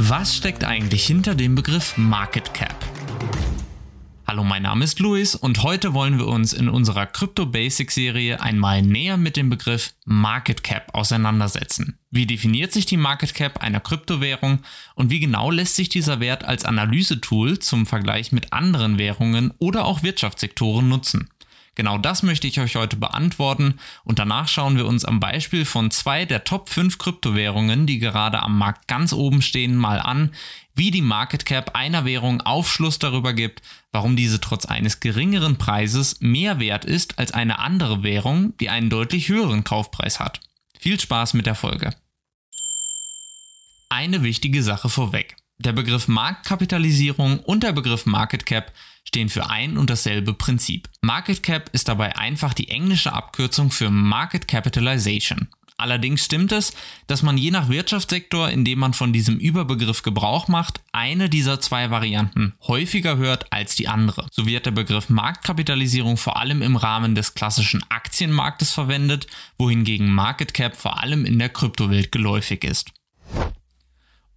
Was steckt eigentlich hinter dem Begriff Market Cap? Hallo, mein Name ist Luis und heute wollen wir uns in unserer Crypto Basics Serie einmal näher mit dem Begriff Market Cap auseinandersetzen. Wie definiert sich die Market Cap einer Kryptowährung und wie genau lässt sich dieser Wert als Analysetool zum Vergleich mit anderen Währungen oder auch Wirtschaftssektoren nutzen? Genau das möchte ich euch heute beantworten und danach schauen wir uns am Beispiel von zwei der Top 5 Kryptowährungen, die gerade am Markt ganz oben stehen, mal an, wie die Market Cap einer Währung Aufschluss darüber gibt, warum diese trotz eines geringeren Preises mehr wert ist als eine andere Währung, die einen deutlich höheren Kaufpreis hat. Viel Spaß mit der Folge. Eine wichtige Sache vorweg. Der Begriff Marktkapitalisierung und der Begriff Market Cap stehen für ein und dasselbe Prinzip. Market Cap ist dabei einfach die englische Abkürzung für Market Capitalization. Allerdings stimmt es, dass man je nach Wirtschaftssektor, in dem man von diesem Überbegriff Gebrauch macht, eine dieser zwei Varianten häufiger hört als die andere. So wird der Begriff Marktkapitalisierung vor allem im Rahmen des klassischen Aktienmarktes verwendet, wohingegen Market Cap vor allem in der Kryptowelt geläufig ist.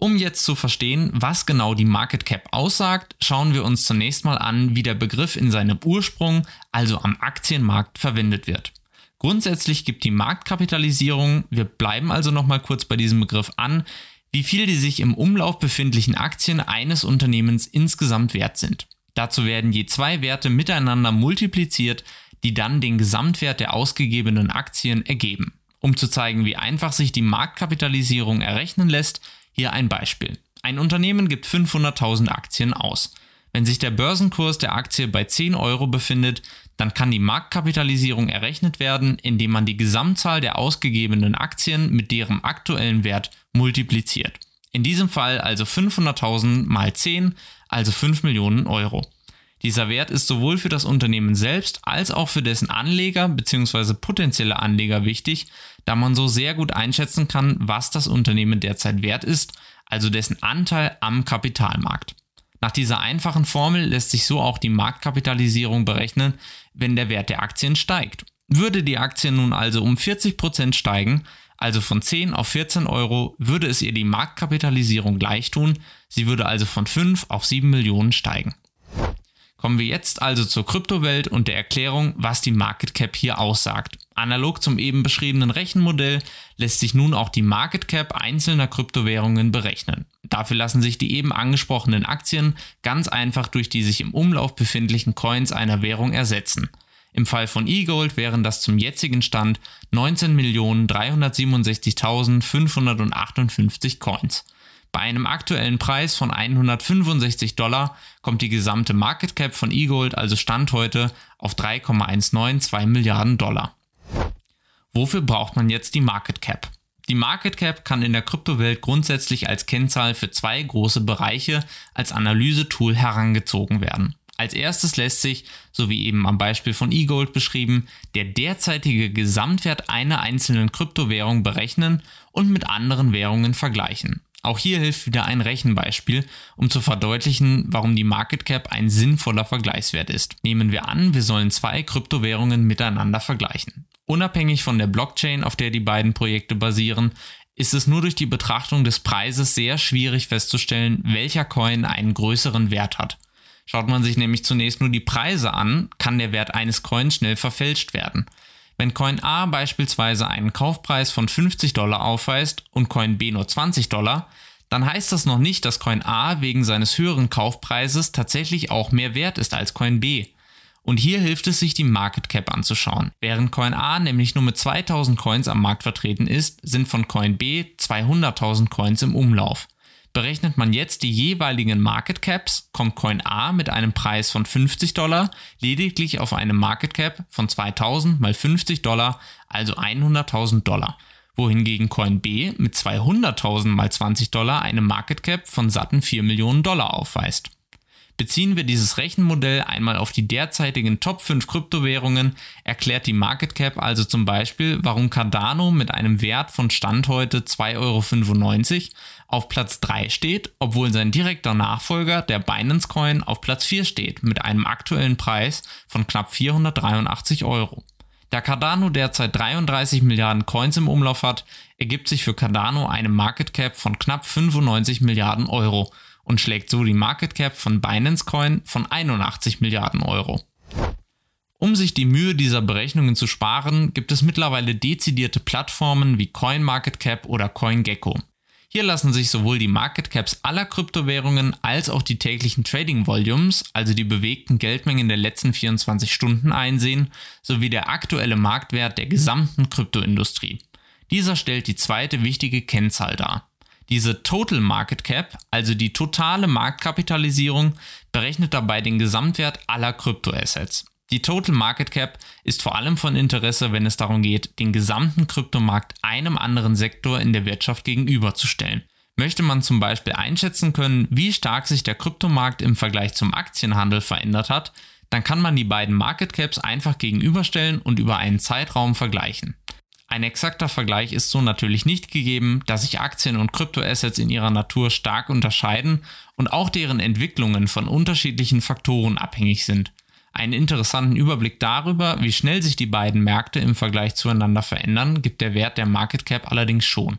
Um jetzt zu verstehen, was genau die Market Cap aussagt, schauen wir uns zunächst mal an, wie der Begriff in seinem Ursprung, also am Aktienmarkt, verwendet wird. Grundsätzlich gibt die Marktkapitalisierung, wir bleiben also nochmal kurz bei diesem Begriff an, wie viel die sich im Umlauf befindlichen Aktien eines Unternehmens insgesamt wert sind. Dazu werden je zwei Werte miteinander multipliziert, die dann den Gesamtwert der ausgegebenen Aktien ergeben. Um zu zeigen, wie einfach sich die Marktkapitalisierung errechnen lässt, hier ein Beispiel. Ein Unternehmen gibt 500.000 Aktien aus. Wenn sich der Börsenkurs der Aktie bei 10 Euro befindet, dann kann die Marktkapitalisierung errechnet werden, indem man die Gesamtzahl der ausgegebenen Aktien mit deren aktuellen Wert multipliziert. In diesem Fall also 500.000 mal 10, also 5 Millionen Euro. Dieser Wert ist sowohl für das Unternehmen selbst als auch für dessen Anleger bzw. potenzielle Anleger wichtig, da man so sehr gut einschätzen kann, was das Unternehmen derzeit wert ist, also dessen Anteil am Kapitalmarkt. Nach dieser einfachen Formel lässt sich so auch die Marktkapitalisierung berechnen, wenn der Wert der Aktien steigt. Würde die Aktie nun also um 40% steigen, also von 10 auf 14 Euro, würde es ihr die Marktkapitalisierung gleich tun, sie würde also von 5 auf 7 Millionen steigen. Kommen wir jetzt also zur Kryptowelt und der Erklärung, was die Market Cap hier aussagt. Analog zum eben beschriebenen Rechenmodell lässt sich nun auch die Market Cap einzelner Kryptowährungen berechnen. Dafür lassen sich die eben angesprochenen Aktien ganz einfach durch die sich im Umlauf befindlichen Coins einer Währung ersetzen. Im Fall von eGold wären das zum jetzigen Stand 19.367.558 Coins. Bei einem aktuellen Preis von 165 Dollar kommt die gesamte Market Cap von eGold also Stand heute auf 3,192 Milliarden Dollar. Wofür braucht man jetzt die Market Cap? Die Market Cap kann in der Kryptowelt grundsätzlich als Kennzahl für zwei große Bereiche als Analysetool herangezogen werden. Als erstes lässt sich, so wie eben am Beispiel von eGold beschrieben, der derzeitige Gesamtwert einer einzelnen Kryptowährung berechnen und mit anderen Währungen vergleichen. Auch hier hilft wieder ein Rechenbeispiel, um zu verdeutlichen, warum die Market Cap ein sinnvoller Vergleichswert ist. Nehmen wir an, wir sollen zwei Kryptowährungen miteinander vergleichen. Unabhängig von der Blockchain, auf der die beiden Projekte basieren, ist es nur durch die Betrachtung des Preises sehr schwierig festzustellen, welcher Coin einen größeren Wert hat. Schaut man sich nämlich zunächst nur die Preise an, kann der Wert eines Coins schnell verfälscht werden. Wenn Coin A beispielsweise einen Kaufpreis von 50 Dollar aufweist und Coin B nur 20 Dollar, dann heißt das noch nicht, dass Coin A wegen seines höheren Kaufpreises tatsächlich auch mehr wert ist als Coin B. Und hier hilft es sich, die Market Cap anzuschauen. Während Coin A nämlich nur mit 2000 Coins am Markt vertreten ist, sind von Coin B 200.000 Coins im Umlauf. Berechnet man jetzt die jeweiligen Market Caps, kommt Coin A mit einem Preis von 50 Dollar lediglich auf eine Market Cap von 2000 mal 50 Dollar, also 100.000 Dollar, wohingegen Coin B mit 200.000 mal 20 Dollar eine Market Cap von satten 4 Millionen Dollar aufweist. Beziehen wir dieses Rechenmodell einmal auf die derzeitigen Top 5 Kryptowährungen, erklärt die Market Cap also zum Beispiel, warum Cardano mit einem Wert von Stand heute 2,95 Euro auf Platz 3 steht, obwohl sein direkter Nachfolger, der Binance Coin, auf Platz 4 steht mit einem aktuellen Preis von knapp 483 Euro. Da Cardano derzeit 33 Milliarden Coins im Umlauf hat, ergibt sich für Cardano eine Market Cap von knapp 95 Milliarden Euro und schlägt so die Market Cap von Binance Coin von 81 Milliarden Euro. Um sich die Mühe dieser Berechnungen zu sparen, gibt es mittlerweile dezidierte Plattformen wie CoinMarketCap oder CoinGecko. Hier lassen sich sowohl die Market Caps aller Kryptowährungen als auch die täglichen Trading Volumes, also die bewegten Geldmengen der letzten 24 Stunden einsehen, sowie der aktuelle Marktwert der gesamten Kryptoindustrie. Dieser stellt die zweite wichtige Kennzahl dar. Diese Total Market Cap, also die totale Marktkapitalisierung, berechnet dabei den Gesamtwert aller Kryptoassets. Die Total Market Cap ist vor allem von Interesse, wenn es darum geht, den gesamten Kryptomarkt einem anderen Sektor in der Wirtschaft gegenüberzustellen. Möchte man zum Beispiel einschätzen können, wie stark sich der Kryptomarkt im Vergleich zum Aktienhandel verändert hat, dann kann man die beiden Market Caps einfach gegenüberstellen und über einen Zeitraum vergleichen. Ein exakter Vergleich ist so natürlich nicht gegeben, da sich Aktien und Kryptoassets in ihrer Natur stark unterscheiden und auch deren Entwicklungen von unterschiedlichen Faktoren abhängig sind. Einen interessanten Überblick darüber, wie schnell sich die beiden Märkte im Vergleich zueinander verändern, gibt der Wert der Market Cap allerdings schon.